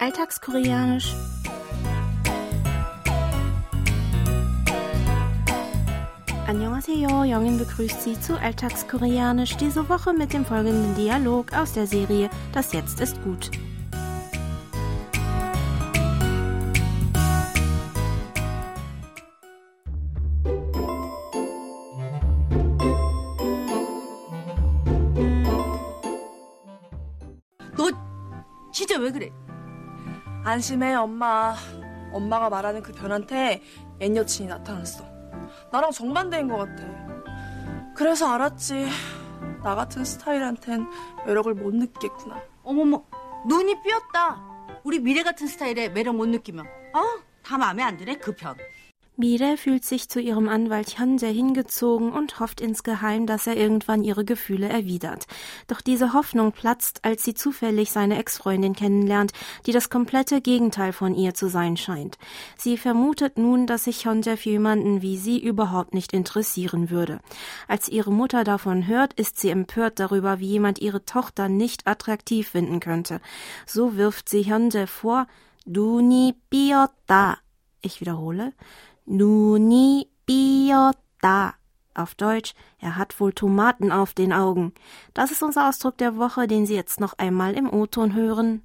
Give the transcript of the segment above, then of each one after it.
Alltagskoreanisch. Annyeonghaseyo, Jongin begrüßt Sie zu Alltagskoreanisch diese Woche mit dem folgenden Dialog aus der Serie Das Jetzt ist gut. 너 진짜 왜 그래? 안심해, 엄마. 엄마가 말하는 그 변한테 옛 여친이 나타났어. 나랑 정반대인 것 같아. 그래서 알았지. 나 같은 스타일한텐 매력을 못 느끼겠구나. 어머머, 눈이 삐었다. 우리 미래 같은 스타일에 매력 못 느끼면. 어? 다 마음에 안 드네, 그 편. Mire fühlt sich zu ihrem Anwalt Han hingezogen und hofft insgeheim, dass er irgendwann ihre Gefühle erwidert. Doch diese Hoffnung platzt, als sie zufällig seine Ex-Freundin kennenlernt, die das komplette Gegenteil von ihr zu sein scheint. Sie vermutet nun, dass sich Hyunjae für jemanden wie sie überhaupt nicht interessieren würde. Als ihre Mutter davon hört, ist sie empört darüber, wie jemand ihre Tochter nicht attraktiv finden könnte. So wirft sie Hyunjae vor, du nie biota. Ich wiederhole, 눈이 삐었다. Auf Deutsch, er hat wohl Tomaten auf den Augen. Das ist unser Ausdruck der Woche, den Sie jetzt noch einmal im O-Ton hören.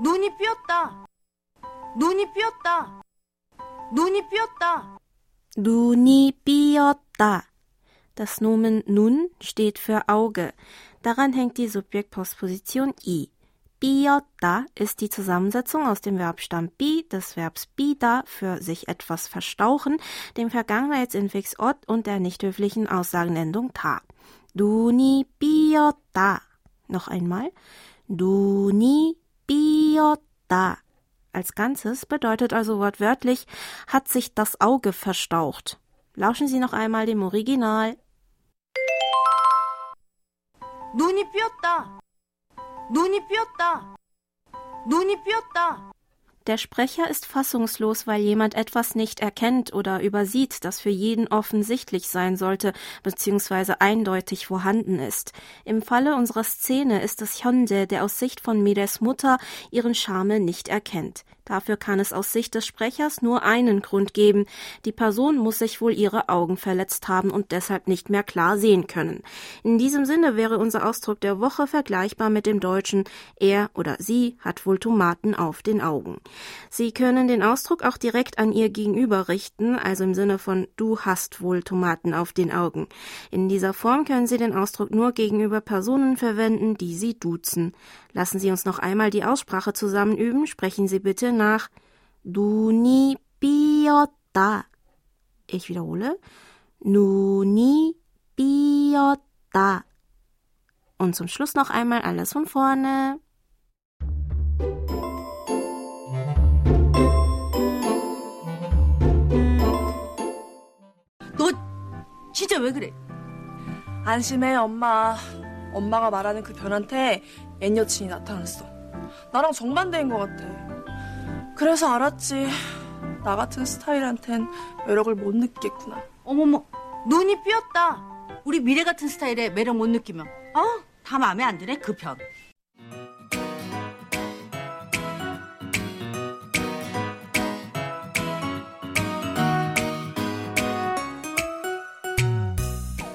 눈이 삐었다. 눈이 삐었다. 눈이 삐었다. 눈이 삐었다. Das Nomen nun steht für Auge. Daran hängt die Subjektpostposition i. 삐었다 ist die Zusammensetzung aus dem Verbstamm bi, des Verbs bida für sich etwas verstauchen, dem Vergangenheitsinfix ot und der nicht höflichen Aussagenendung ta. 눈이 삐었다. Noch einmal. 눈이 삐었다. Als Ganzes bedeutet also wortwörtlich, hat sich das Auge verstaucht. Lauschen Sie noch einmal dem Original. 눈이 삐었다. 눈이 삐었다. 눈이 삐었다. Der Sprecher ist fassungslos, weil jemand etwas nicht erkennt oder übersieht, das für jeden offensichtlich sein sollte bzw. eindeutig vorhanden ist. Im Falle unserer Szene ist es Hyunde, der aus Sicht von Mires Mutter ihren Charme nicht erkennt. Dafür kann es aus Sicht des Sprechers nur einen Grund geben. Die Person muss sich wohl ihre Augen verletzt haben und deshalb nicht mehr klar sehen können. In diesem Sinne wäre unser Ausdruck der Woche vergleichbar mit dem deutschen er oder sie hat wohl Tomaten auf den Augen. Sie können den Ausdruck auch direkt an Ihr Gegenüber richten, also im Sinne von Du hast wohl Tomaten auf den Augen. In dieser Form können Sie den Ausdruck nur gegenüber Personen verwenden, die Sie duzen. Lassen Sie uns noch einmal die Aussprache zusammenüben. Sprechen Sie bitte nach Duni biota. Ich wiederhole. Nuni biota. Und zum Schluss noch einmal alles von vorne. 진짜 왜 그래? 안심해, 엄마. 엄마가 말하는 그 변한테 옛 여친이 나타났어. 나랑 정반대인 것 같아. 그래서 알았지. 나 같은 스타일한텐 매력을 못 느끼겠구나. 어머머, 눈이 삐었다. 우리 미래 같은 스타일에 매력 못 느끼면. 어? 다 마음에 안 드네, 그 편.